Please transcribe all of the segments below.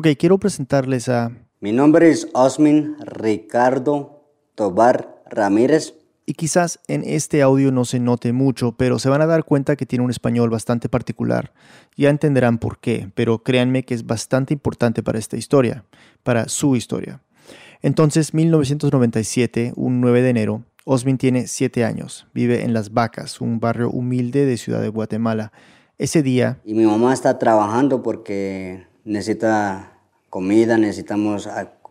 Ok, quiero presentarles a... Mi nombre es Osmin Ricardo Tobar Ramírez. Y quizás en este audio no se note mucho, pero se van a dar cuenta que tiene un español bastante particular. Ya entenderán por qué, pero créanme que es bastante importante para esta historia, para su historia. Entonces, 1997, un 9 de enero, Osmin tiene 7 años, vive en Las Vacas, un barrio humilde de Ciudad de Guatemala. Ese día... Y mi mamá está trabajando porque necesita comida, necesitamos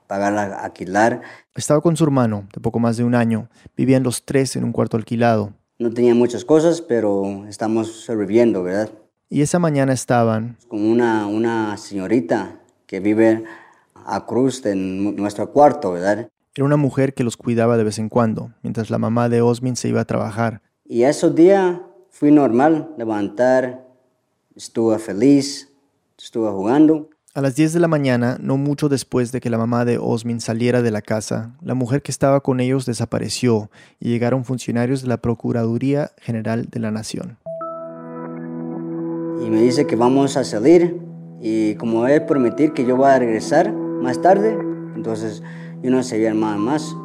pagar alquilar. Estaba con su hermano de poco más de un año. Vivían los tres en un cuarto alquilado. No tenía muchas cosas, pero estamos sobreviviendo, ¿verdad? Y esa mañana estaban... Con una, una señorita que vive a cruz en nuestro cuarto, ¿verdad? Era una mujer que los cuidaba de vez en cuando, mientras la mamá de Osmin se iba a trabajar. Y ese día fui normal, levantar, estuve feliz, estuve jugando. A las 10 de la mañana, no mucho después de que la mamá de Osmin saliera de la casa, la mujer que estaba con ellos desapareció y llegaron funcionarios de la Procuraduría General de la Nación. Y me dice que vamos a salir y como es permitir que yo voy a regresar más tarde, entonces yo no sabía nada más.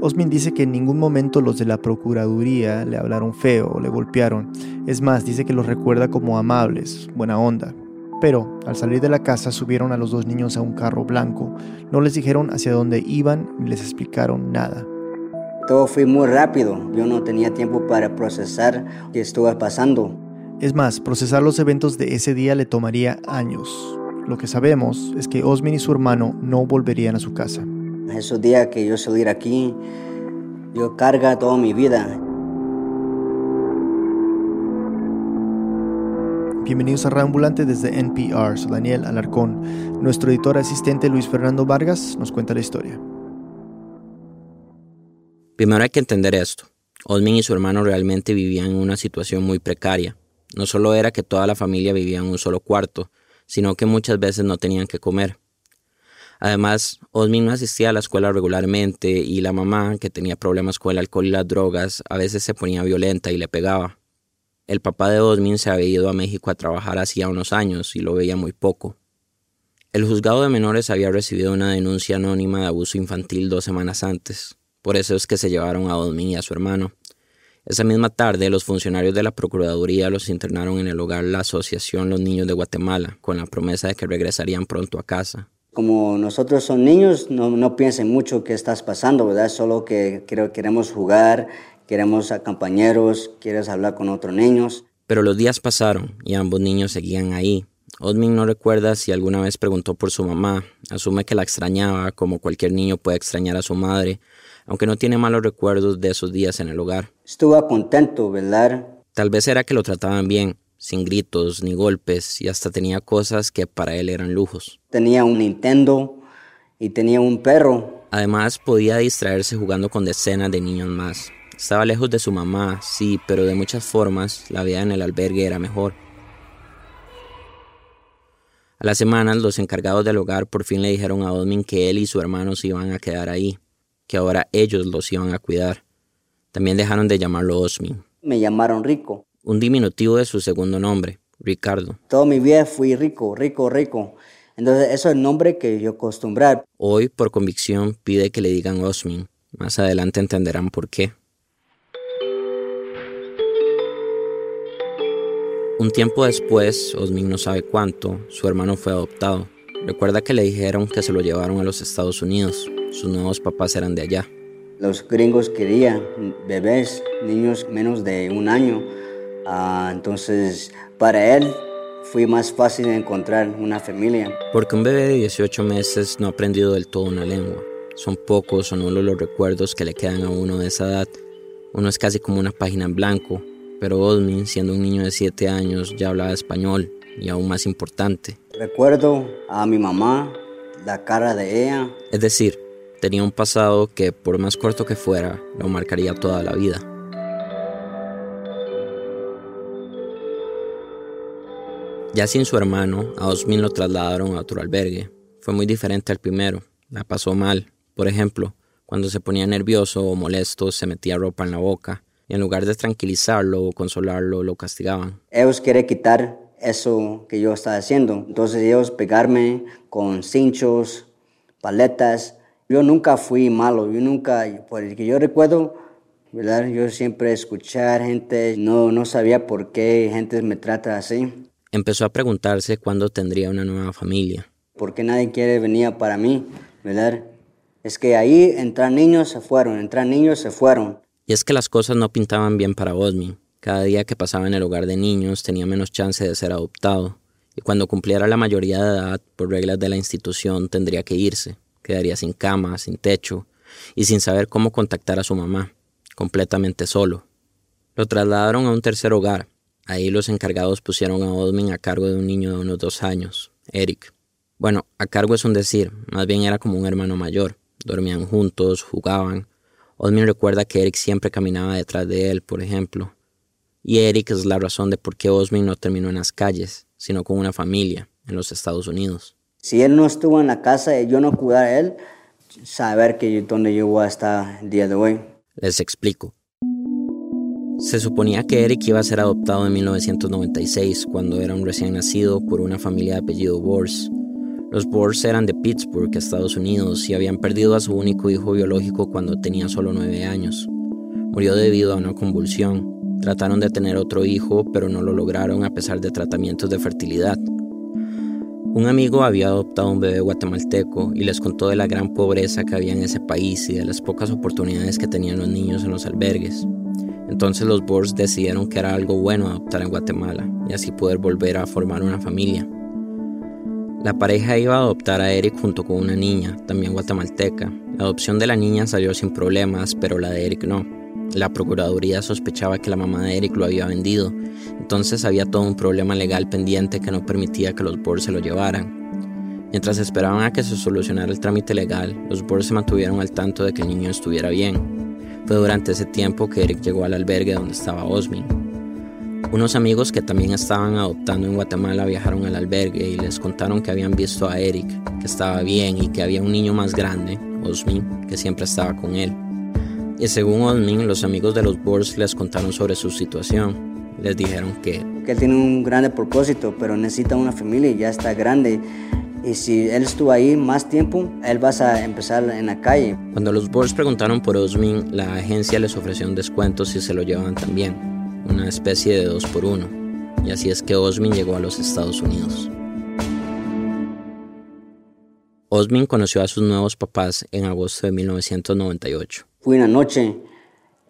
Osmin dice que en ningún momento los de la Procuraduría le hablaron feo o le golpearon. Es más, dice que los recuerda como amables, buena onda. Pero al salir de la casa subieron a los dos niños a un carro blanco. No les dijeron hacia dónde iban ni les explicaron nada. Todo fue muy rápido. Yo no tenía tiempo para procesar qué estuvo pasando. Es más, procesar los eventos de ese día le tomaría años. Lo que sabemos es que Osmin y su hermano no volverían a su casa. Esos días que yo salir aquí, yo carga toda mi vida. Bienvenidos a Reambulante desde NPR. Soy Daniel Alarcón. Nuestro editor asistente Luis Fernando Vargas nos cuenta la historia. Primero hay que entender esto. Osmin y su hermano realmente vivían en una situación muy precaria. No solo era que toda la familia vivía en un solo cuarto, sino que muchas veces no tenían que comer. Además, Osmin no asistía a la escuela regularmente y la mamá, que tenía problemas con el alcohol y las drogas, a veces se ponía violenta y le pegaba. El papá de Osmin se había ido a México a trabajar hacía unos años y lo veía muy poco. El juzgado de menores había recibido una denuncia anónima de abuso infantil dos semanas antes. Por eso es que se llevaron a Osmin y a su hermano. Esa misma tarde, los funcionarios de la Procuraduría los internaron en el hogar la Asociación Los Niños de Guatemala, con la promesa de que regresarían pronto a casa. Como nosotros son niños, no, no piensen mucho qué estás pasando, ¿verdad? Solo que queremos jugar, queremos a compañeros, quieres hablar con otros niños. Pero los días pasaron y ambos niños seguían ahí. Osmin no recuerda si alguna vez preguntó por su mamá, asume que la extrañaba como cualquier niño puede extrañar a su madre, aunque no tiene malos recuerdos de esos días en el hogar. Estuvo contento, ¿verdad? Tal vez era que lo trataban bien, sin gritos ni golpes, y hasta tenía cosas que para él eran lujos. Tenía un Nintendo y tenía un perro. Además podía distraerse jugando con decenas de niños más. Estaba lejos de su mamá, sí, pero de muchas formas la vida en el albergue era mejor. A las semanas los encargados del hogar por fin le dijeron a Osmin que él y su hermano se iban a quedar ahí, que ahora ellos los iban a cuidar. También dejaron de llamarlo Osmin. Me llamaron Rico. Un diminutivo de su segundo nombre, Ricardo. Toda mi vida fui rico, rico, rico. Entonces eso es el nombre que yo acostumbrar. Hoy, por convicción, pide que le digan Osmin. Más adelante entenderán por qué. Un tiempo después, Osmin no sabe cuánto, su hermano fue adoptado. Recuerda que le dijeron que se lo llevaron a los Estados Unidos. Sus nuevos papás eran de allá. Los gringos querían bebés, niños menos de un año. Ah, entonces, para él fue más fácil encontrar una familia. Porque un bebé de 18 meses no ha aprendido del todo una lengua. Son pocos o nulos los recuerdos que le quedan a uno de esa edad. Uno es casi como una página en blanco, pero Osmin, siendo un niño de 7 años, ya hablaba español y aún más importante. Recuerdo a mi mamá, la cara de ella. Es decir, tenía un pasado que, por más corto que fuera, lo marcaría toda la vida. Ya sin su hermano, a Osmin lo trasladaron a otro albergue. Fue muy diferente al primero. La pasó mal. Por ejemplo, cuando se ponía nervioso o molesto, se metía ropa en la boca y en lugar de tranquilizarlo o consolarlo, lo castigaban. Ellos quieren quitar eso que yo estaba haciendo. Entonces ellos pegarme con cinchos, paletas. Yo nunca fui malo, yo nunca, por el que yo recuerdo, ¿verdad? Yo siempre escuchar gente, no, no sabía por qué gente me trata así. Empezó a preguntarse cuándo tendría una nueva familia. ¿Por qué nadie quiere venir para mí? ¿Verdad? Es que ahí entran niños, se fueron, entran niños, se fueron. Y es que las cosas no pintaban bien para Osmin. Cada día que pasaba en el hogar de niños tenía menos chance de ser adoptado. Y cuando cumpliera la mayoría de edad, por reglas de la institución, tendría que irse. Quedaría sin cama, sin techo y sin saber cómo contactar a su mamá completamente solo. Lo trasladaron a un tercer hogar. Ahí los encargados pusieron a Osmin a cargo de un niño de unos dos años, Eric. Bueno, a cargo es un decir, más bien era como un hermano mayor. Dormían juntos, jugaban. Osmin recuerda que Eric siempre caminaba detrás de él, por ejemplo. Y Eric es la razón de por qué Osmin no terminó en las calles, sino con una familia en los Estados Unidos. Si él no estuvo en la casa y yo no cuidara a él, saber que donde yo voy a estar el día de hoy. Les explico. Se suponía que Eric iba a ser adoptado en 1996, cuando era un recién nacido por una familia de apellido Bors. Los Bors eran de Pittsburgh, Estados Unidos, y habían perdido a su único hijo biológico cuando tenía solo nueve años. Murió debido a una convulsión. Trataron de tener otro hijo, pero no lo lograron a pesar de tratamientos de fertilidad. Un amigo había adoptado un bebé guatemalteco y les contó de la gran pobreza que había en ese país y de las pocas oportunidades que tenían los niños en los albergues. Entonces los Bors decidieron que era algo bueno adoptar en Guatemala y así poder volver a formar una familia. La pareja iba a adoptar a Eric junto con una niña, también guatemalteca. La adopción de la niña salió sin problemas, pero la de Eric no. La Procuraduría sospechaba que la mamá de Eric lo había vendido, entonces había todo un problema legal pendiente que no permitía que los Boers se lo llevaran. Mientras esperaban a que se solucionara el trámite legal, los Boers se mantuvieron al tanto de que el niño estuviera bien. Fue durante ese tiempo que Eric llegó al albergue donde estaba Osmin. Unos amigos que también estaban adoptando en Guatemala viajaron al albergue y les contaron que habían visto a Eric, que estaba bien y que había un niño más grande, Osmin, que siempre estaba con él. Y según Osmin, los amigos de los Boers les contaron sobre su situación. Les dijeron que... Que él tiene un grande propósito, pero necesita una familia y ya está grande. Y si él estuvo ahí más tiempo, él va a empezar en la calle. Cuando los Boers preguntaron por Osmin, la agencia les ofreció un descuento si se lo llevaban también. Una especie de dos por uno. Y así es que Osmin llegó a los Estados Unidos. Osmin conoció a sus nuevos papás en agosto de 1998. Fui una noche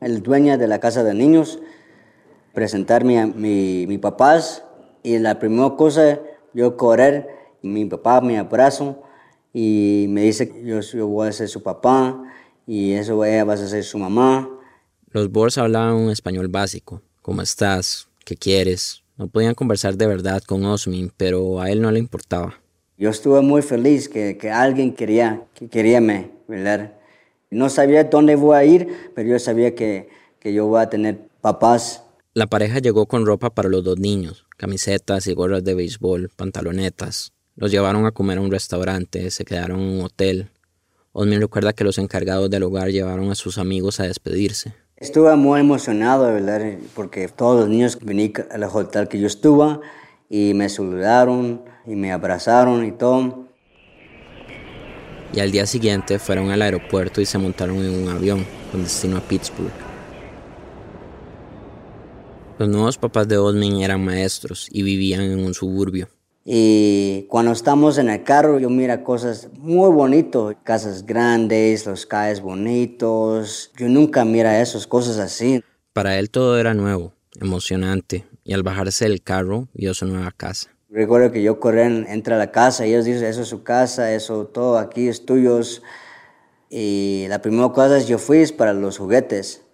el dueño de la casa de niños presentarme a mi, mi papás y la primera cosa yo correr y mi papá me abrazo y me dice que yo, yo, voy a ser su papá y eso ella va a ser su mamá. Los Boers hablaban un español básico. ¿Cómo estás? ¿Qué quieres? No podían conversar de verdad con Osmin, pero a él no le importaba. Yo estuve muy feliz que, que alguien quería, que quería me, ¿verdad? No sabía dónde voy a ir, pero yo sabía que, que yo voy a tener papás. La pareja llegó con ropa para los dos niños, camisetas y gorras de béisbol, pantalonetas. Los llevaron a comer a un restaurante, se quedaron en un hotel. Osmin recuerda que los encargados del hogar llevaron a sus amigos a despedirse. Estuve muy emocionado, ¿verdad? Porque todos los niños vinieron al hotel que yo estuve y me saludaron y me abrazaron y todo. Y al día siguiente fueron al aeropuerto y se montaron en un avión con destino a Pittsburgh. Los nuevos papás de Osmin eran maestros y vivían en un suburbio. Y cuando estamos en el carro, yo mira cosas muy bonitas, casas grandes, los calles bonitos. Yo nunca mira esas cosas así. Para él todo era nuevo, emocionante, y al bajarse del carro vio su nueva casa. Recuerdo que yo corrí, entré a la casa y ellos dicen, eso es su casa, eso todo aquí es tuyo. Y la primera cosa yo fui para los juguetes.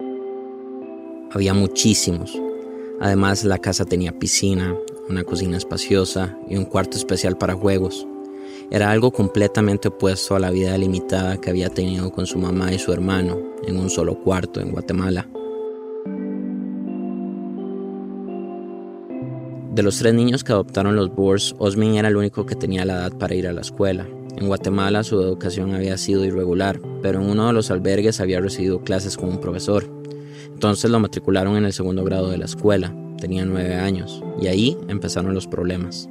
Había muchísimos. Además, la casa tenía piscina, una cocina espaciosa y un cuarto especial para juegos. Era algo completamente opuesto a la vida limitada que había tenido con su mamá y su hermano en un solo cuarto en Guatemala. De los tres niños que adoptaron los Boers, Osmin era el único que tenía la edad para ir a la escuela. En Guatemala su educación había sido irregular, pero en uno de los albergues había recibido clases con un profesor. Entonces lo matricularon en el segundo grado de la escuela, tenía nueve años, y ahí empezaron los problemas.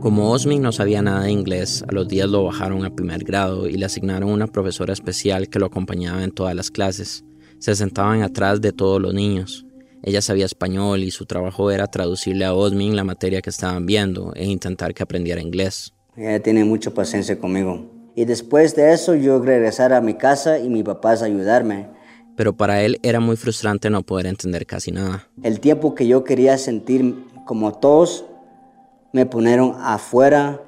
Como Osmin no sabía nada de inglés, a los días lo bajaron a primer grado y le asignaron una profesora especial que lo acompañaba en todas las clases. Se sentaban atrás de todos los niños. Ella sabía español y su trabajo era traducirle a Osmin la materia que estaban viendo e intentar que aprendiera inglés. Ella tiene mucha paciencia conmigo. Y después de eso yo regresar a mi casa y mi papá a ayudarme. Pero para él era muy frustrante no poder entender casi nada. El tiempo que yo quería sentir como todos, me pusieron afuera,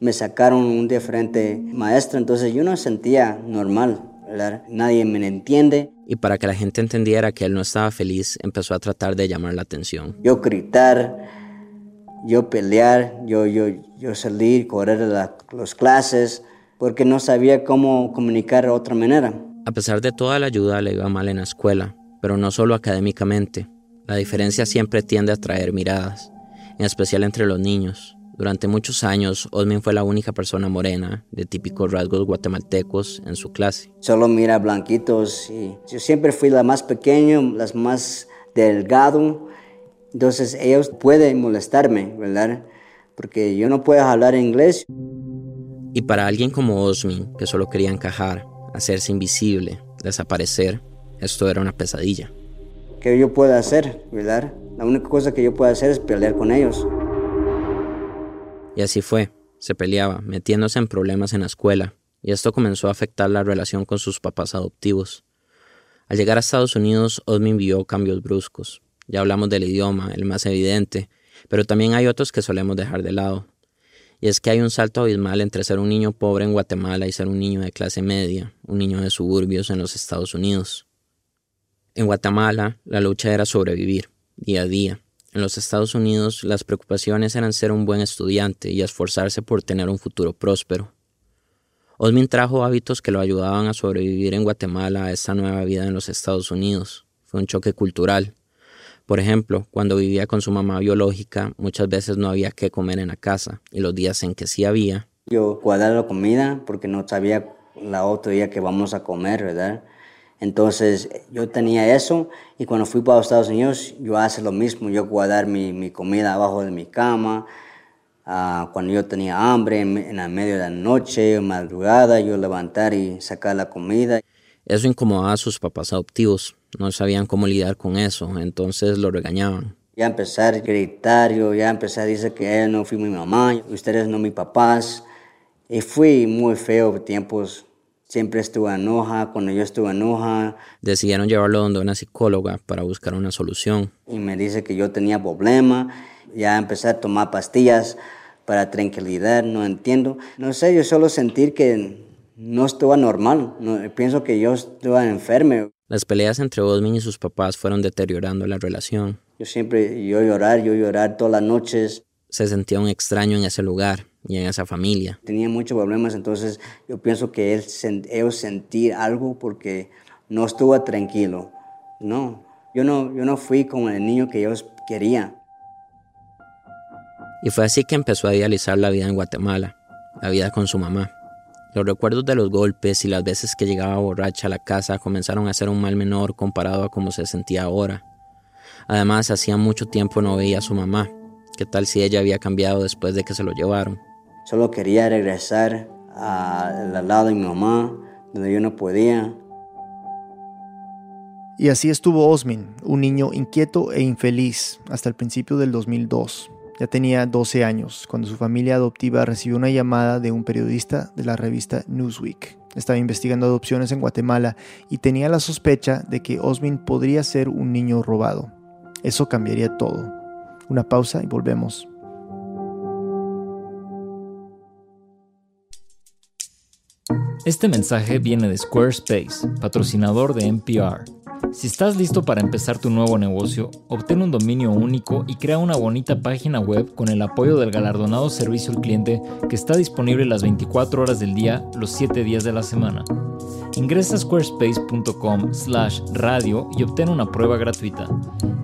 me sacaron un diferente maestro, entonces yo no sentía normal, ¿verdad? Nadie me entiende. Y para que la gente entendiera que él no estaba feliz, empezó a tratar de llamar la atención. Yo gritar, yo pelear, yo, yo, yo salir, correr a las clases, porque no sabía cómo comunicar de otra manera. A pesar de toda la ayuda, le iba mal en la escuela, pero no solo académicamente. La diferencia siempre tiende a atraer miradas, en especial entre los niños. Durante muchos años, Osmin fue la única persona morena, de típicos rasgos guatemaltecos, en su clase. Solo mira blanquitos y yo siempre fui la más pequeña, las más delgado, entonces ellos pueden molestarme, ¿verdad? Porque yo no puedo hablar inglés. Y para alguien como Osmin, que solo quería encajar, hacerse invisible, desaparecer, esto era una pesadilla. ¿Qué yo puedo hacer, verdad? La única cosa que yo puedo hacer es pelear con ellos. Y así fue, se peleaba, metiéndose en problemas en la escuela, y esto comenzó a afectar la relación con sus papás adoptivos. Al llegar a Estados Unidos, Osmin vio cambios bruscos. Ya hablamos del idioma, el más evidente, pero también hay otros que solemos dejar de lado. Y es que hay un salto abismal entre ser un niño pobre en Guatemala y ser un niño de clase media, un niño de suburbios en los Estados Unidos. En Guatemala, la lucha era sobrevivir, día a día. En los Estados Unidos, las preocupaciones eran ser un buen estudiante y esforzarse por tener un futuro próspero. Osmin trajo hábitos que lo ayudaban a sobrevivir en Guatemala a esta nueva vida en los Estados Unidos. Fue un choque cultural. Por ejemplo, cuando vivía con su mamá biológica, muchas veces no había qué comer en la casa, y los días en que sí había. Yo guardaba la comida porque no sabía la otro día que vamos a comer, ¿verdad? Entonces yo tenía eso y cuando fui para los Estados Unidos yo hacía lo mismo, yo guardar mi, mi comida abajo de mi cama. Uh, cuando yo tenía hambre en, en el medio de la noche, madrugada, yo levantar y sacar la comida. Eso incomodaba a sus papás adoptivos, no sabían cómo lidiar con eso, entonces lo regañaban. Ya empecé a gritar, yo ya empecé a decir que no fui mi mamá, ustedes no mis papás. Y fui muy feo tiempos siempre estuve enoja, cuando yo estuve enoja. Decidieron llevarlo donde una psicóloga para buscar una solución. Y me dice que yo tenía problema, ya empecé a tomar pastillas para tranquilidad, no entiendo. No sé, yo solo sentir que no estuve normal, no, pienso que yo estuve enfermo. Las peleas entre Osmin y sus papás fueron deteriorando la relación. Yo siempre, yo llorar, yo llorar todas las noches. Se sentía un extraño en ese lugar y en esa familia. Tenía muchos problemas, entonces yo pienso que él, ellos sentir algo porque no estuvo tranquilo. No, yo no, yo no fui como el niño que ellos querían. Y fue así que empezó a idealizar la vida en Guatemala, la vida con su mamá. Los recuerdos de los golpes y las veces que llegaba borracha a la casa comenzaron a ser un mal menor comparado a cómo se sentía ahora. Además, hacía mucho tiempo no veía a su mamá. ¿Qué tal si ella había cambiado después de que se lo llevaron? Solo quería regresar al lado de mi mamá, donde yo no podía. Y así estuvo Osmin, un niño inquieto e infeliz, hasta el principio del 2002. Ya tenía 12 años cuando su familia adoptiva recibió una llamada de un periodista de la revista Newsweek. Estaba investigando adopciones en Guatemala y tenía la sospecha de que Osmin podría ser un niño robado. Eso cambiaría todo. Una pausa y volvemos. Este mensaje viene de Squarespace, patrocinador de NPR. Si estás listo para empezar tu nuevo negocio, obtén un dominio único y crea una bonita página web con el apoyo del galardonado servicio al cliente que está disponible las 24 horas del día, los 7 días de la semana. Ingresa a squarespace.com slash radio y obtén una prueba gratuita.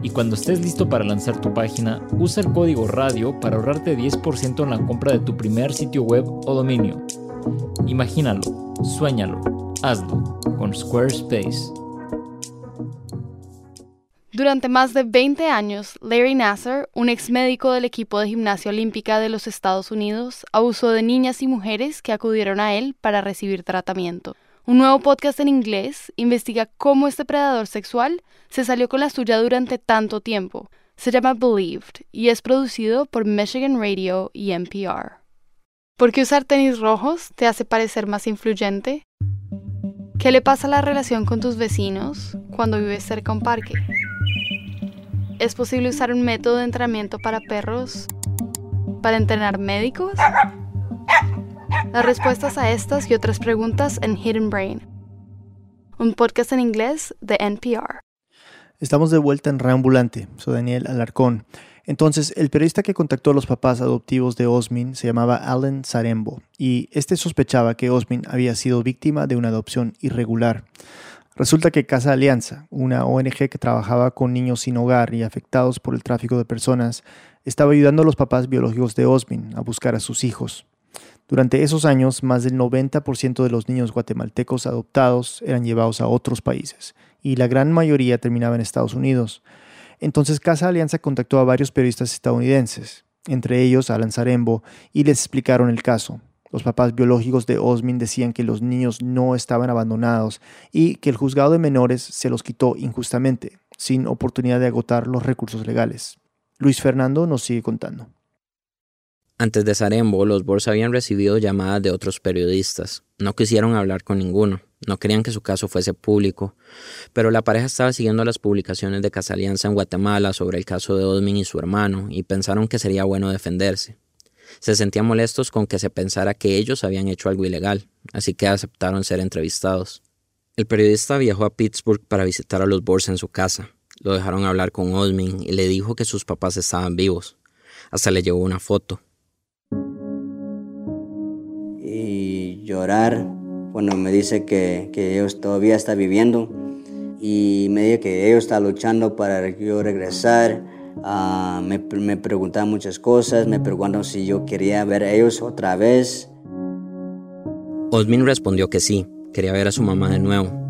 Y cuando estés listo para lanzar tu página, usa el código radio para ahorrarte 10% en la compra de tu primer sitio web o dominio. Imagínalo, suéñalo, hazlo con Squarespace. Durante más de 20 años, Larry Nasser, un ex médico del equipo de gimnasia olímpica de los Estados Unidos, abusó de niñas y mujeres que acudieron a él para recibir tratamiento. Un nuevo podcast en inglés investiga cómo este predador sexual se salió con la suya durante tanto tiempo. Se llama Believed y es producido por Michigan Radio y NPR. ¿Por qué usar tenis rojos te hace parecer más influyente? ¿Qué le pasa a la relación con tus vecinos cuando vives cerca a un parque? ¿Es posible usar un método de entrenamiento para perros para entrenar médicos? Las respuestas a estas y otras preguntas en Hidden Brain, un podcast en inglés de NPR. Estamos de vuelta en Reambulante, soy Daniel Alarcón. Entonces, el periodista que contactó a los papás adoptivos de Osmin se llamaba Alan Sarembo y este sospechaba que Osmin había sido víctima de una adopción irregular. Resulta que Casa Alianza, una ONG que trabajaba con niños sin hogar y afectados por el tráfico de personas, estaba ayudando a los papás biológicos de Osmin a buscar a sus hijos. Durante esos años, más del 90% de los niños guatemaltecos adoptados eran llevados a otros países, y la gran mayoría terminaba en Estados Unidos. Entonces Casa Alianza contactó a varios periodistas estadounidenses, entre ellos Alan Zarembo, y les explicaron el caso. Los papás biológicos de Osmin decían que los niños no estaban abandonados y que el juzgado de menores se los quitó injustamente, sin oportunidad de agotar los recursos legales. Luis Fernando nos sigue contando. Antes de Sarembo, los Bors habían recibido llamadas de otros periodistas. No quisieron hablar con ninguno, no querían que su caso fuese público, pero la pareja estaba siguiendo las publicaciones de Casa Alianza en Guatemala sobre el caso de Osmin y su hermano y pensaron que sería bueno defenderse. Se sentían molestos con que se pensara que ellos habían hecho algo ilegal, así que aceptaron ser entrevistados. El periodista viajó a Pittsburgh para visitar a los Bors en su casa. Lo dejaron hablar con Osmin y le dijo que sus papás estaban vivos. Hasta le llevó una foto. Y llorar cuando me dice que, que ellos todavía está viviendo y me dice que ellos están luchando para yo regresar Me, me preguntaban muchas cosas, me preguntaron si yo quería ver a ellos otra vez. Osmin respondió que sí, quería ver a su mamá de nuevo.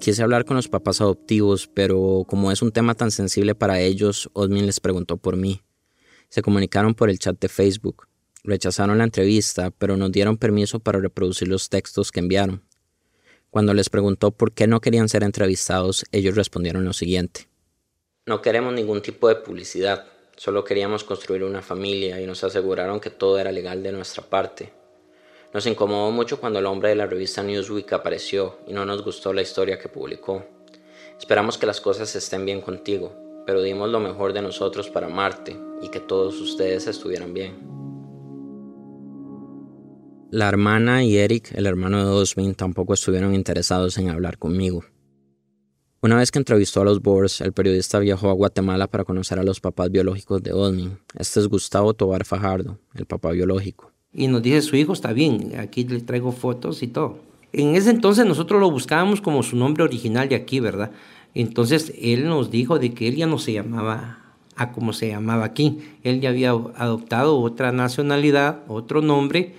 Quise hablar con los papás adoptivos, pero como es un tema tan sensible para ellos, Osmin les preguntó por mí. Se comunicaron por el chat de Facebook. Rechazaron la entrevista, pero nos dieron permiso para reproducir los textos que enviaron. Cuando les preguntó por qué no querían ser entrevistados, ellos respondieron lo siguiente. No queremos ningún tipo de publicidad, solo queríamos construir una familia y nos aseguraron que todo era legal de nuestra parte. Nos incomodó mucho cuando el hombre de la revista Newsweek apareció y no nos gustó la historia que publicó. Esperamos que las cosas estén bien contigo, pero dimos lo mejor de nosotros para amarte y que todos ustedes estuvieran bien. La hermana y Eric, el hermano de Osmin, tampoco estuvieron interesados en hablar conmigo. Una vez que entrevistó a los Boers, el periodista viajó a Guatemala para conocer a los papás biológicos de Osmin. Este es Gustavo Tobar Fajardo, el papá biológico. Y nos dice, su hijo está bien, aquí le traigo fotos y todo. En ese entonces nosotros lo buscábamos como su nombre original de aquí, ¿verdad? Entonces él nos dijo de que él ya no se llamaba a como se llamaba aquí. Él ya había adoptado otra nacionalidad, otro nombre,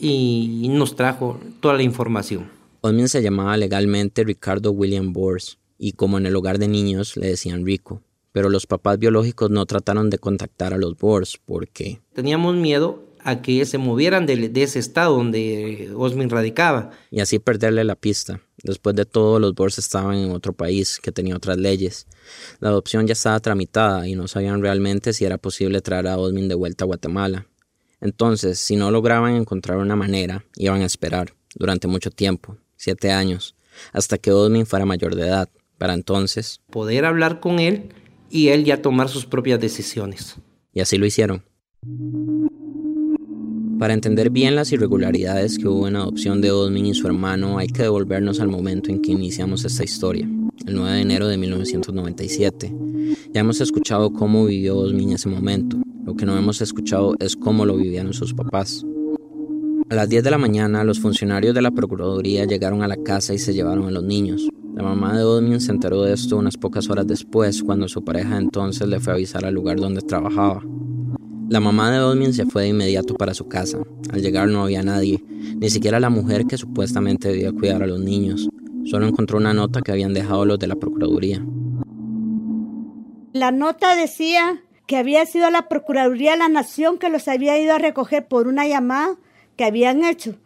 y nos trajo toda la información. Osmin se llamaba legalmente Ricardo William Bors y como en el hogar de niños le decían Rico, pero los papás biológicos no trataron de contactar a los Bors porque... Teníamos miedo a que se movieran de, ese estado donde Osmin radicaba. Y así perderle la pista. Después de todo, los Bors estaban en otro país que tenía otras leyes. La adopción ya estaba tramitada y no sabían realmente si era posible traer a Osmin de vuelta a Guatemala. Entonces, si no lograban encontrar una manera, iban a esperar durante mucho tiempo, siete años, hasta que Osmin fuera mayor de edad, para entonces poder hablar con él y él ya tomar sus propias decisiones. Y así lo hicieron. Para entender bien las irregularidades que hubo en la adopción de Osmin y su hermano, hay que devolvernos al momento en que iniciamos esta historia, el 9 de enero de 1997. Ya hemos escuchado cómo vivió Osmin en ese momento, lo que no hemos escuchado es cómo lo vivían sus papás. A las 10 de la mañana, los funcionarios de la Procuraduría llegaron a la casa y se llevaron a los niños. La mamá de Odmin se enteró de esto unas pocas horas después, cuando su pareja entonces le fue a avisar al lugar donde trabajaba. La mamá de Osmin se fue de inmediato para su casa. Al llegar no había nadie, ni siquiera la mujer que supuestamente debía cuidar a los niños. Solo encontró una nota que habían dejado los de la Procuraduría. La nota decía que había sido la Procuraduría de la Nación que los había ido a recoger por una llamada que habían hecho.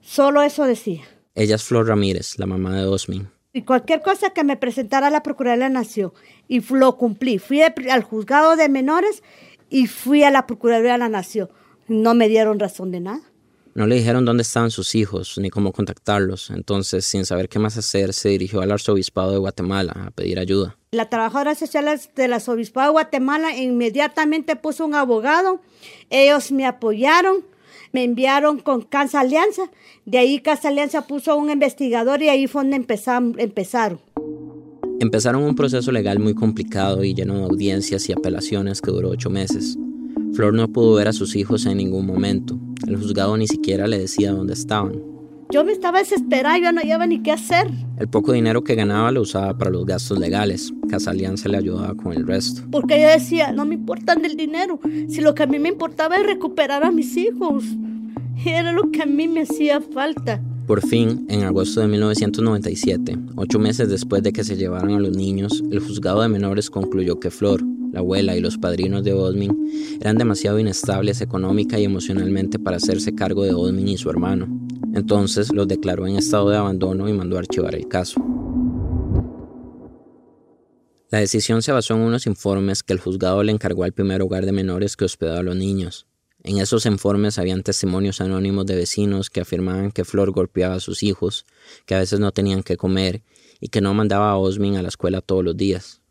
Solo eso decía. Ella es Flor Ramírez, la mamá de Osmin. Y cualquier cosa que me presentara la Procuraduría de la Nación. Y lo cumplí. Fui al juzgado de menores y fui a la Procuraduría de la Nación. No me dieron razón de nada. No le dijeron dónde estaban sus hijos ni cómo contactarlos. Entonces, sin saber qué más hacer, se dirigió al arzobispado de Guatemala a pedir ayuda. La trabajadora social del arzobispado de Guatemala inmediatamente puso un abogado. Ellos me apoyaron, me enviaron con Casa Alianza. De ahí Casa Alianza puso un investigador y ahí fue donde empezaron. Empezaron un proceso legal muy complicado y lleno de audiencias y apelaciones que duró ocho meses. Flor no pudo ver a sus hijos en ningún momento. El juzgado ni siquiera le decía dónde estaban. Yo me estaba desesperada, yo no sabía ni qué hacer. El poco dinero que ganaba lo usaba para los gastos legales. Casa Alianza le ayudaba con el resto. Porque yo decía, no me importa el dinero, si lo que a mí me importaba es recuperar a mis hijos. Era lo que a mí me hacía falta. Por fin, en agosto de 1997, ocho meses después de que se llevaran a los niños, el juzgado de menores concluyó que Flor, la abuela y los padrinos de Osmin eran demasiado inestables económica y emocionalmente para hacerse cargo de Osmin y su hermano. Entonces los declaró en estado de abandono y mandó archivar el caso. La decisión se basó en unos informes que el juzgado le encargó al primer hogar de menores que hospedaba a los niños. En esos informes habían testimonios anónimos de vecinos que afirmaban que Flor golpeaba a sus hijos, que a veces no tenían que comer y que no mandaba a Osmin a la escuela todos los días.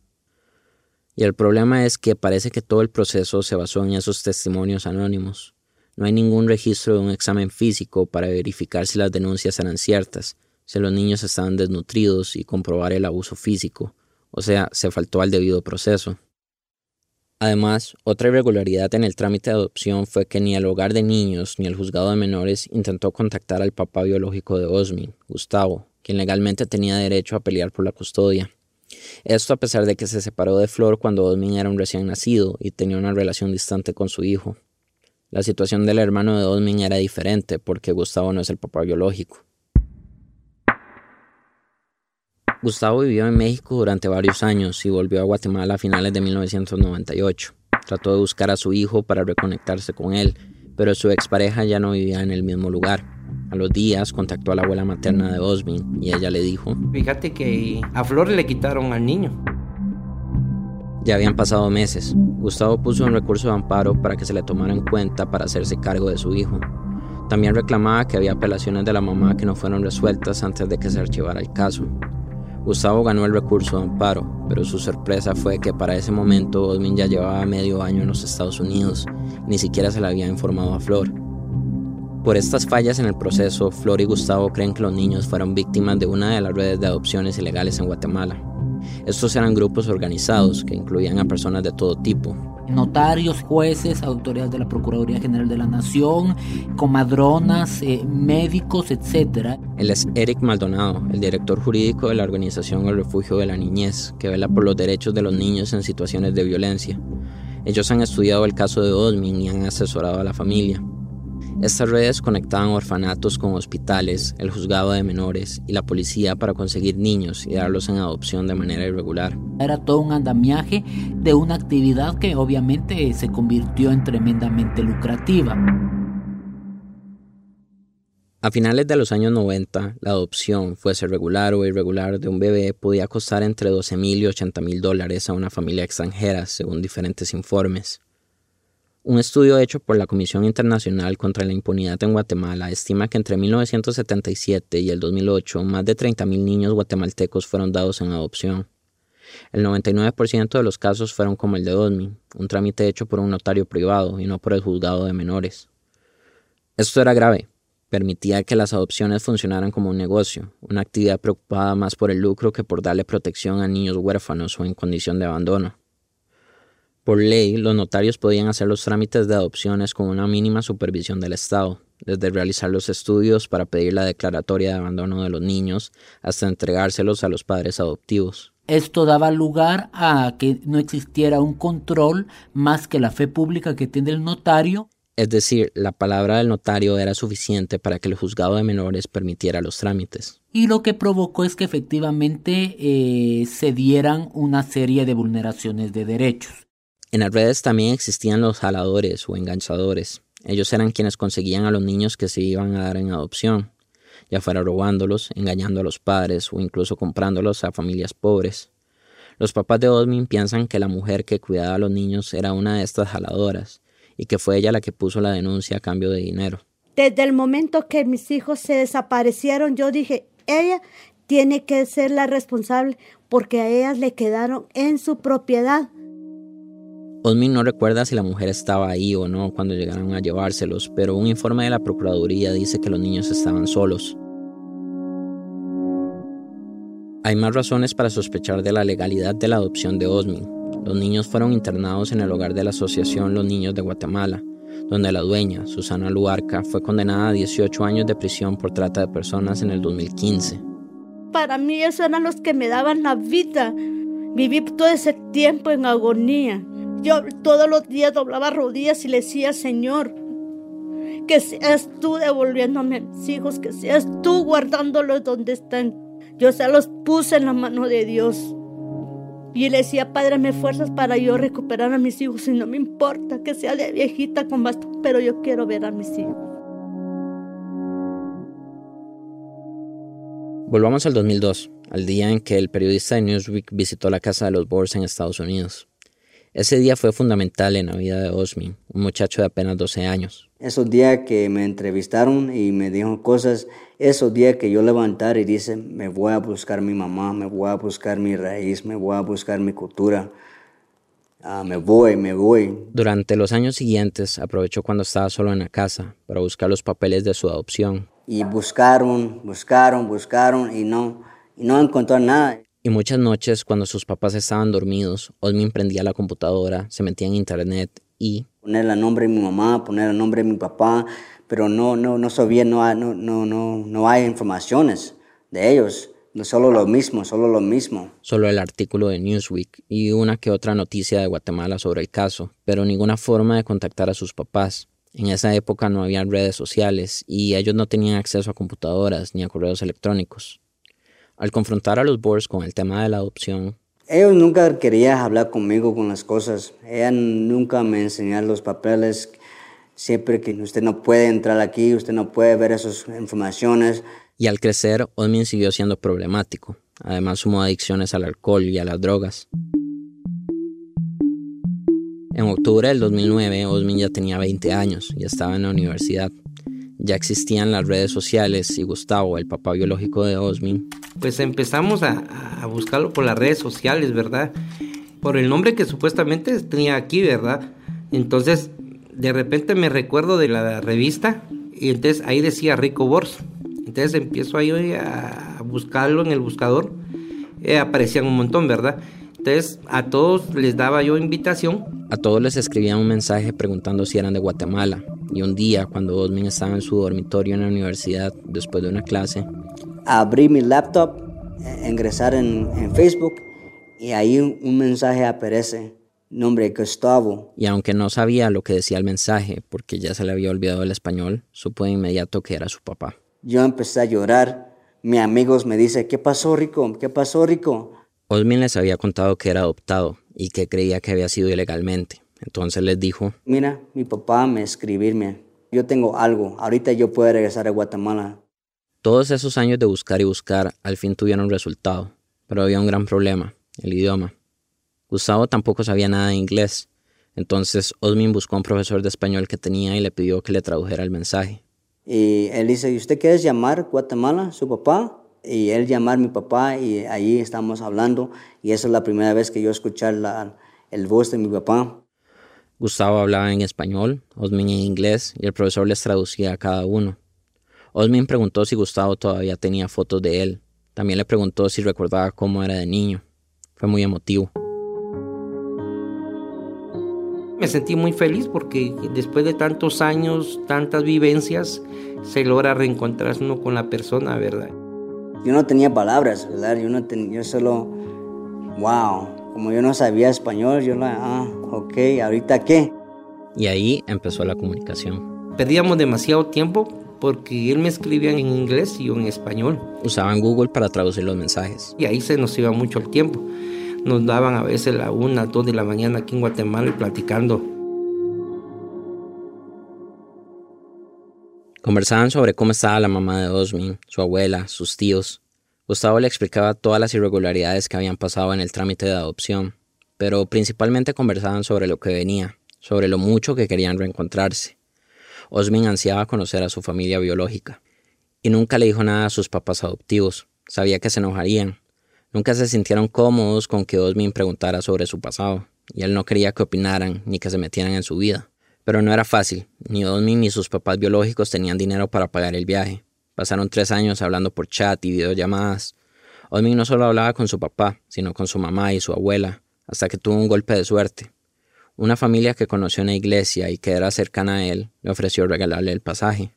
Y el problema es que parece que todo el proceso se basó en esos testimonios anónimos. No hay ningún registro de un examen físico para verificar si las denuncias eran ciertas, si los niños estaban desnutridos y comprobar el abuso físico, o sea, se faltó al debido proceso. Además, otra irregularidad en el trámite de adopción fue que ni el hogar de niños ni el juzgado de menores intentó contactar al papá biológico de Osmin, Gustavo, quien legalmente tenía derecho a pelear por la custodia. Esto a pesar de que se separó de Flor cuando Osmin era un recién nacido y tenía una relación distante con su hijo. La situación del hermano de Osmin era diferente porque Gustavo no es el papá biológico. Gustavo vivió en México durante varios años y volvió a Guatemala a finales de 1998. Trató de buscar a su hijo para reconectarse con él, pero su expareja ya no vivía en el mismo lugar. A los días contactó a la abuela materna de Osmin y ella le dijo, Fíjate que a Flor le quitaron al niño. Ya habían pasado meses. Gustavo puso un recurso de amparo para que se le tomara en cuenta para hacerse cargo de su hijo. También reclamaba que había apelaciones de la mamá que no fueron resueltas antes de que se archivara el caso. Gustavo ganó el recurso de amparo, pero su sorpresa fue que para ese momento Osmin ya llevaba medio año en los Estados Unidos, ni siquiera se le había informado a Flor. Por estas fallas en el proceso, Flor y Gustavo creen que los niños fueron víctimas de una de las redes de adopciones ilegales en Guatemala. Estos eran grupos organizados que incluían a personas de todo tipo, notarios, jueces, autoridades de la Procuraduría General de la Nación, comadronas, eh, médicos, etc. Él es Eric Maldonado, el director jurídico de la organización El Refugio de la Niñez, que vela por los derechos de los niños en situaciones de violencia. Ellos han estudiado el caso de Osmin y han asesorado a la familia. Estas redes conectaban orfanatos con hospitales, el juzgado de menores y la policía para conseguir niños y darlos en adopción de manera irregular. Era todo un andamiaje de una actividad que obviamente se convirtió en tremendamente lucrativa. A finales de los años 90, la adopción, fuese regular o irregular, de un bebé podía costar entre 12 mil y 80 mil dólares a una familia extranjera, según diferentes informes. Un estudio hecho por la Comisión Internacional contra la Impunidad en Guatemala estima que entre 1977 y el 2008 más de 30.000 niños guatemaltecos fueron dados en adopción. El 99% de los casos fueron como el de Osmin, un trámite hecho por un notario privado y no por el juzgado de menores. Esto era grave, permitía que las adopciones funcionaran como un negocio, una actividad preocupada más por el lucro que por darle protección a niños huérfanos o en condición de abandono. Por ley, los notarios podían hacer los trámites de adopciones con una mínima supervisión del Estado. desde realizar los estudios para pedir la declaratoria de abandono de los niños hasta entregárselos a los padres adoptivos. Esto daba lugar a que no existiera un control más que la fe pública que tiene el notario. Es decir, la palabra del notario era suficiente para que el juzgado de menores permitiera los trámites. Y lo que provocó es que efectivamente eh, se dieran una serie de vulneraciones de derechos. En las redes también existían los jaladores o enganchadores. Ellos eran quienes conseguían a los niños que se iban a dar en adopción ya fuera robándolos, engañando a los padres o incluso comprándolos a familias pobres. Los papás de Osmin piensan que la mujer que cuidaba a los niños era una de estas jaladoras y que fue ella la que puso la denuncia a cambio de dinero. Desde el momento que mis hijos se desaparecieron, yo dije, ella tiene que ser la responsable porque a ellas le quedaron en su propiedad. Osmin no recuerda si la mujer estaba ahí o no cuando llegaron a llevárselos, pero un informe de la Procuraduría dice que los niños estaban solos. Hay más razones para sospechar de la legalidad de la adopción de Osmin. Los niños fueron internados en el hogar de la Asociación Los Niños de Guatemala, donde la dueña, Susana Luarca, fue condenada a 18 años de prisión por trata de personas en el 2015. Para mí esos eran los que me daban la vida. Viví todo ese tiempo en agonía. Yo todos los días doblaba rodillas y le decía, Señor, que seas tú devolviéndome a mis hijos, que seas tú guardándolos donde están. Yo se los puse en la mano de Dios. Y le decía, Padre, me fuerzas para yo recuperar a mis hijos y no me importa que sea de viejita con bastón, pero yo quiero ver a mis hijos. Volvamos al 2002, al día en que el periodista de Newsweek visitó la casa de los Boers en Estados Unidos. Ese día fue fundamental en la vida de Osmin, un muchacho de apenas 12 años. Esos días que me entrevistaron y me dijeron cosas, esos días que yo levantar y dice, me voy a buscar mi mamá, me voy a buscar mi raíz, me voy a buscar mi cultura, ah, me voy, me voy. Durante los años siguientes aprovechó cuando estaba solo en la casa para buscar los papeles de su adopción. Y buscaron, buscaron, buscaron y no, y no encontró nada. Y muchas noches, cuando sus papás estaban dormidos, Osmin prendía la computadora, se metía en internet y... Poner el nombre de mi mamá, poner el nombre de mi papá, pero no, no, no sabía, no hay, no, no, no, no hay informaciones de ellos. No solo lo mismo, solo lo mismo. Solo el artículo de Newsweek y una que otra noticia de Guatemala sobre el caso, pero ninguna forma de contactar a sus papás. En esa época no había redes sociales y ellos no tenían acceso a computadoras ni a correos electrónicos. Al confrontar a los Boers con el tema de la adopción, ellos nunca querían hablar conmigo con las cosas. Ella nunca me enseñaron los papeles. Siempre que usted no puede entrar aquí, usted no puede ver esas informaciones. Y al crecer, Osmin siguió siendo problemático. Además, sumó adicciones al alcohol y a las drogas. En octubre del 2009, Osmin ya tenía 20 años y estaba en la universidad ya existían las redes sociales y Gustavo, el papá biológico de Osmin. Pues empezamos a, buscarlo por las redes sociales, ¿verdad? Por el nombre que supuestamente tenía aquí, ¿verdad? Entonces, de repente me recuerdo de la revista y entonces ahí decía Rico Bors. Entonces empiezo ahí a buscarlo en el buscador. Eh, aparecían un montón, ¿verdad? Entonces a todos les daba yo invitación. A todos les escribía un mensaje preguntando si eran de Guatemala. Y un día, cuando Osmin estaba en su dormitorio en la universidad, después de una clase, abrí mi laptop, eh, ingresar en, Facebook y ahí un, mensaje aparece, nombre Gustavo. Y aunque no sabía lo que decía el mensaje, porque ya se le había olvidado el español, supo de inmediato que era su papá. Yo empecé a llorar. Mis amigos me dicen, ¿qué pasó, Rico? ¿Qué pasó, Rico? Osmin les había contado que era adoptado y que creía que había sido ilegalmente. Entonces les dijo, mira, mi papá me escribirme, yo tengo algo, ahorita yo puedo regresar a Guatemala. Todos esos años de buscar y buscar al fin tuvieron resultado, pero había un gran problema, el idioma. Gustavo tampoco sabía nada de inglés, entonces Osmin buscó a un profesor de español que tenía y le pidió que le tradujera el mensaje. Y él dice, ¿y usted quiere llamar Guatemala, su papá? Y él llamar a mi papá y ahí estamos hablando y esa es la primera vez que yo escuché la, el voz de mi papá. Gustavo hablaba en español, Osmin en inglés y el profesor les traducía a cada uno. Osmin preguntó si Gustavo todavía tenía fotos de él. También le preguntó si recordaba cómo era de niño. Fue muy emotivo. Me sentí muy feliz porque después de tantos años, tantas vivencias, se logra reencontrarse uno con la persona, ¿verdad? Yo no tenía palabras, ¿verdad? Yo, no tenía, yo solo, wow, como yo no sabía español, yo la, ah, ok, ¿ahorita qué? Y ahí empezó la comunicación. Perdíamos demasiado tiempo porque él me escribía en inglés y en español. Usaban Google para traducir los mensajes. Y ahí se nos iba mucho el tiempo. Nos daban a veces la una, dos de la mañana aquí en Guatemala y platicando. Conversaban sobre cómo estaba la mamá de Osmin, su abuela, sus tíos. Gustavo le explicaba todas las irregularidades que habían pasado en el trámite de adopción, pero principalmente conversaban sobre lo que venía, sobre lo mucho que querían reencontrarse. Osmin ansiaba conocer a su familia biológica, y nunca le dijo nada a sus papás adoptivos. Sabía que se enojarían. Nunca se sintieron cómodos con que Osmin preguntara sobre su pasado, y él no quería que opinaran ni que se metieran en su vida. Pero no era fácil, ni Osmin ni sus papás biológicos tenían dinero para pagar el viaje, Pasaron tres años hablando por chat y videollamadas. Osmin no solo hablaba con su papá, sino con su mamá y su abuela, hasta que tuvo un golpe de suerte. Una familia que conoció en la iglesia y que era cercana a él le ofreció regalarle el pasaje.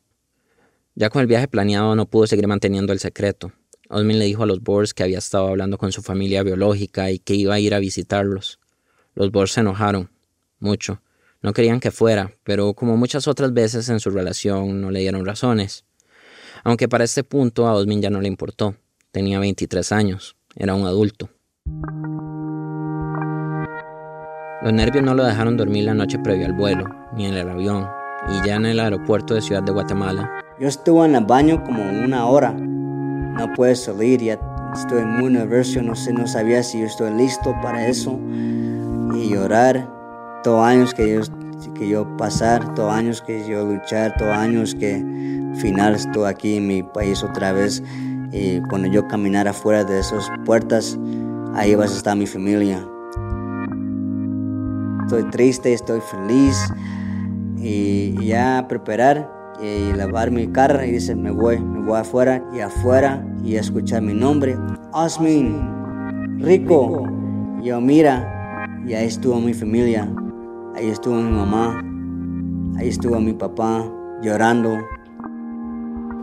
Ya con el viaje planeado no pudo seguir manteniendo el secreto. Osmin le dijo a los Boers que había estado hablando con su familia biológica y que iba a ir a visitarlos. Los Boers se enojaron, mucho. No querían que fuera, pero como muchas otras veces en su relación no le dieron razones aunque para este punto a Osmin ya no le importó. Tenía 23 años, era un adulto. Los nervios no lo dejaron dormir la noche previa al vuelo, ni en el avión, y ya en el aeropuerto de Ciudad de Guatemala. Yo estuve en el baño como una hora. No puedo salir, ya estoy muy nervioso, no, sé, no sabía si yo estoy listo para eso. Y llorar, todos años que yo, que yo pasar, todos años que yo luchar, todos años que final estoy aquí en mi país otra vez. Y cuando yo caminar afuera de esas puertas, ahí vas a estar mi familia. Estoy triste, estoy feliz. Y ya preparar y lavar mi carro y dice me voy, me voy afuera y afuera y escuchar mi nombre, Osmin, Rico, yo mira y ahí estuvo mi familia, ahí estuvo mi mamá, ahí estuvo mi papá llorando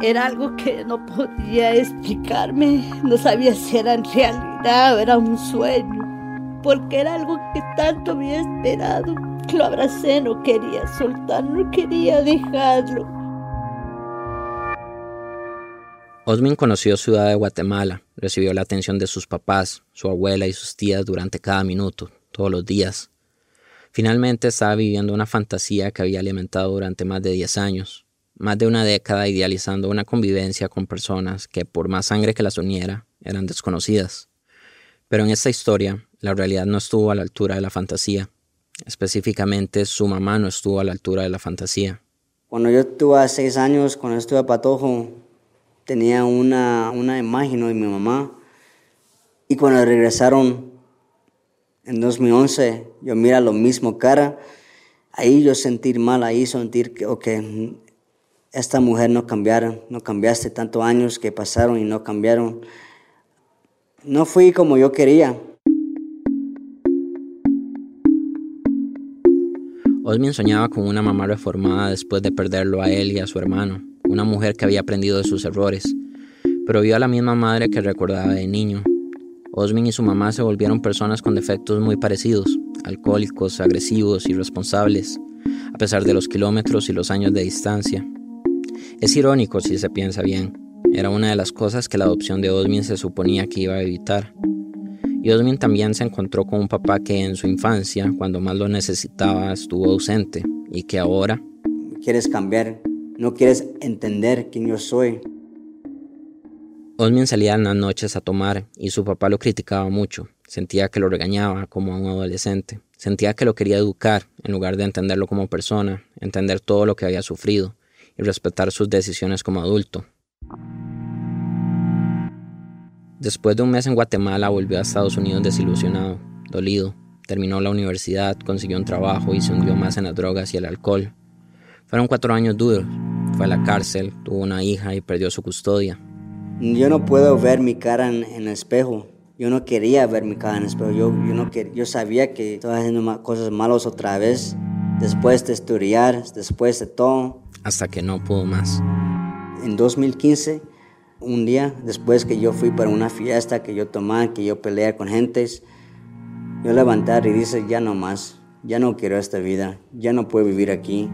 era algo que no podía explicarme, no sabía si era en realidad o era un sueño, porque era algo que tanto había esperado. Lo abracé, no quería soltar, no quería dejarlo. Osmin conoció Ciudad de Guatemala, recibió la atención de sus papás, su abuela y sus tías durante cada minuto, todos los días. Finalmente estaba viviendo una fantasía que había alimentado durante más de 10 años, más de una década idealizando una convivencia con personas que por más sangre que las uniera eran desconocidas. Pero en esta historia, la realidad no estuvo a la altura de la fantasía. Específicamente, su mamá no estuvo a la altura de la fantasía. Cuando yo tuve seis años, cuando estuve a Patojo, tenía una, una imagen de mi mamá. Y cuando regresaron en 2011, yo mira lo mismo cara. Ahí yo sentir mal, ahí sentir que, okay, esta mujer no cambiaron, no cambiaste tantos años que pasaron y no cambiaron. No fui como yo quería. Osmin soñaba con una mamá reformada después de perderlo a él y a su hermano, una mujer que había aprendido de sus errores, pero vio a la misma madre que recordaba de niño. Osmin y su mamá se volvieron personas con defectos muy parecidos, alcohólicos, agresivos, irresponsables, a pesar de los kilómetros y los años de distancia. Es irónico si se piensa bien. Era una de las cosas que la adopción de Osmin se suponía que iba a evitar. Y Osmin también se encontró con un papá que en su infancia, cuando más lo necesitaba, estuvo ausente y que ahora... Quieres cambiar, no quieres entender quién yo soy. Osmin salía en las noches a tomar y su papá lo criticaba mucho. Sentía que lo regañaba como a un adolescente. Sentía que lo quería educar en lugar de entenderlo como persona, entender todo lo que había sufrido y respetar sus decisiones como adulto. Después de un mes en Guatemala volvió a Estados Unidos desilusionado, dolido. Terminó la universidad, consiguió un trabajo y se hundió más en las drogas y el alcohol. Fueron cuatro años duros. Fue a la cárcel, tuvo una hija y perdió su custodia. Yo no puedo ver mi cara en, el espejo. Yo no quería ver mi cara en el espejo. Yo, yo, no yo sabía que estaba haciendo cosas malas otra vez después de estudiar, después de todo. Hasta que no pudo más. En 2015, un día después que yo fui para una fiesta, que yo tomé, que yo peleé con gentes, yo levantar y dice, ya no más, ya no quiero esta vida, ya no puedo vivir aquí.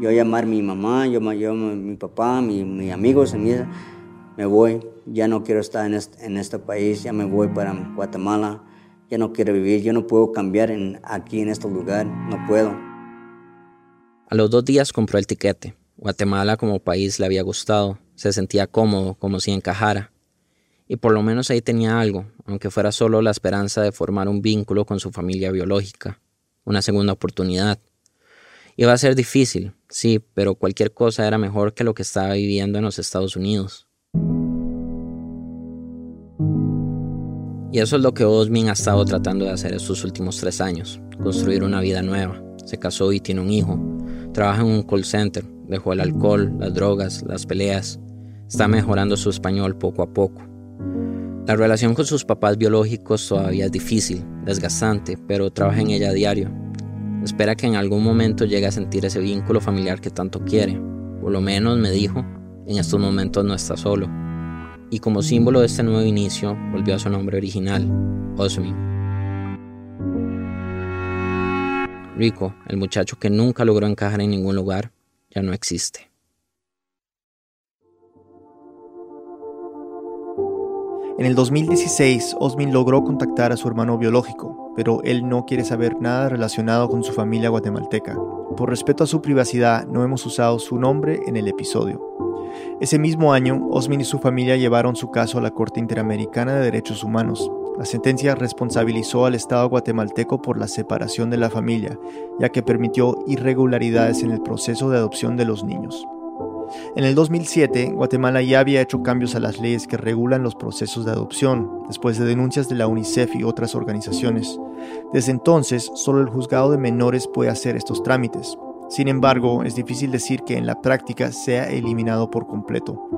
Yo llamar a mi mamá, yo, yo mi papá, mis mi amigos, mi, me voy, ya no quiero estar en este, país, ya me voy para Guatemala, ya no quiero vivir, yo no puedo cambiar en, aquí en este lugar, no puedo. A los dos días compró el tiquete. Guatemala como país le había gustado, se sentía cómodo, como si encajara. Y por lo menos ahí tenía algo, aunque fuera solo la esperanza de formar un vínculo con su familia biológica, una segunda oportunidad. Iba a ser difícil, sí, pero cualquier cosa era mejor que lo que estaba viviendo en los Estados Unidos. Y eso es lo que Osmin ha estado tratando de hacer estos últimos tres años, construir una vida nueva. Se casó y tiene un hijo. Trabaja en un call center, dejó el alcohol, las drogas, las peleas. Está mejorando su español poco a poco. La relación con sus papás biológicos todavía es difícil, desgastante, pero trabaja en ella a diario. Espera que en algún momento llegue a sentir ese vínculo familiar que tanto quiere. Por lo menos me dijo, en estos momentos no está solo. Y como símbolo de este nuevo inicio, volvió a su nombre original, Osmin. Rico, el muchacho que nunca logró encajar en ningún lugar, ya no existe. En el 2016, Osmin logró contactar a su hermano biológico, pero él no quiere saber nada relacionado con su familia guatemalteca. Por respeto a su privacidad, no hemos usado su nombre en el episodio. Ese mismo año, Osmin y su familia llevaron su caso a la Corte Interamericana de Derechos Humanos. La sentencia responsabilizó al Estado guatemalteco por la separación de la familia, ya que permitió irregularidades en el proceso de adopción de los niños. En el 2007, Guatemala ya había hecho cambios a las leyes que regulan los procesos de adopción, después de denuncias de la UNICEF y otras organizaciones. Desde entonces, solo el juzgado de menores puede hacer estos trámites. Sin embargo, es difícil decir que en la práctica sea eliminado por completo.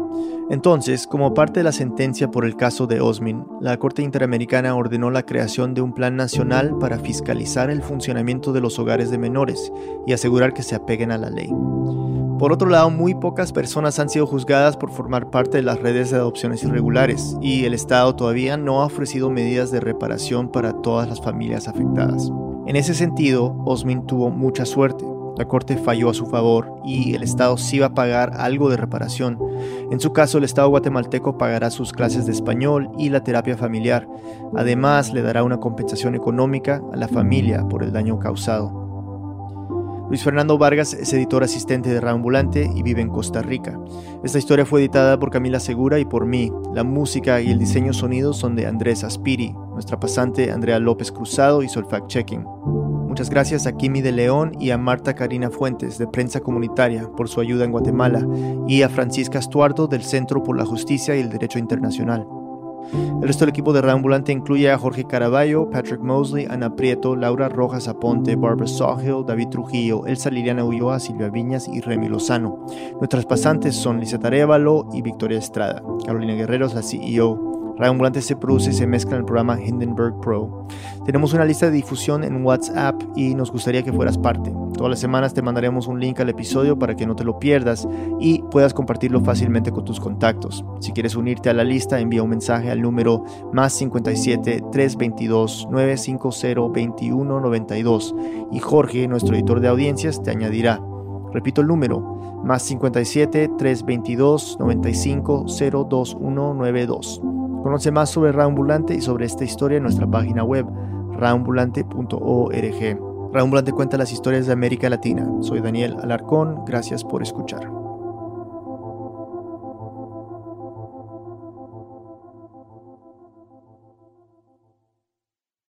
Entonces, como parte de la sentencia por el caso de Osmin, la Corte Interamericana ordenó la creación de un plan nacional para fiscalizar el funcionamiento de los hogares de menores y asegurar que se apeguen a la ley. Por otro lado, muy pocas personas han sido juzgadas por formar parte de las redes de adopciones irregulares y el Estado todavía no ha ofrecido medidas de reparación para todas las familias afectadas. En ese sentido, Osmin tuvo mucha suerte. La corte falló a su favor y el Estado sí va a pagar algo de reparación. En su caso, el Estado guatemalteco pagará sus clases de español y la terapia familiar. Además, le dará una compensación económica a la familia por el daño causado. Luis Fernando Vargas es editor asistente de Reambulante y vive en Costa Rica. Esta historia fue editada por Camila Segura y por mí. La música y el diseño sonido son de Andrés Aspiri. Nuestra pasante Andrea López Cruzado hizo el fact-checking. Muchas gracias a Kimi de León y a Marta Karina Fuentes de Prensa Comunitaria por su ayuda en Guatemala y a Francisca Estuardo del Centro por la Justicia y el Derecho Internacional. El resto del equipo de Reambulante incluye a Jorge Caraballo, Patrick Mosley, Ana Prieto, Laura Rojas Aponte, Barbara Sawhill, David Trujillo, Elsa Liliana Ulloa, Silvia Viñas y Remy Lozano. Nuestras pasantes son Lisa Arevalo y Victoria Estrada. Carolina Guerrero es la CEO. Ambulante se produce y se mezcla en el programa Hindenburg Pro. Tenemos una lista de difusión en WhatsApp y nos gustaría que fueras parte. Todas las semanas te mandaremos un link al episodio para que no te lo pierdas y puedas compartirlo fácilmente con tus contactos. Si quieres unirte a la lista, envía un mensaje al número más 57 322 950 2192 y Jorge, nuestro editor de audiencias, te añadirá. Repito el número, más 57 322 95 02192. Conoce más sobre Raambulante y sobre esta historia en nuestra página web, raambulante.org. Raambulante cuenta las historias de América Latina. Soy Daniel Alarcón, gracias por escuchar.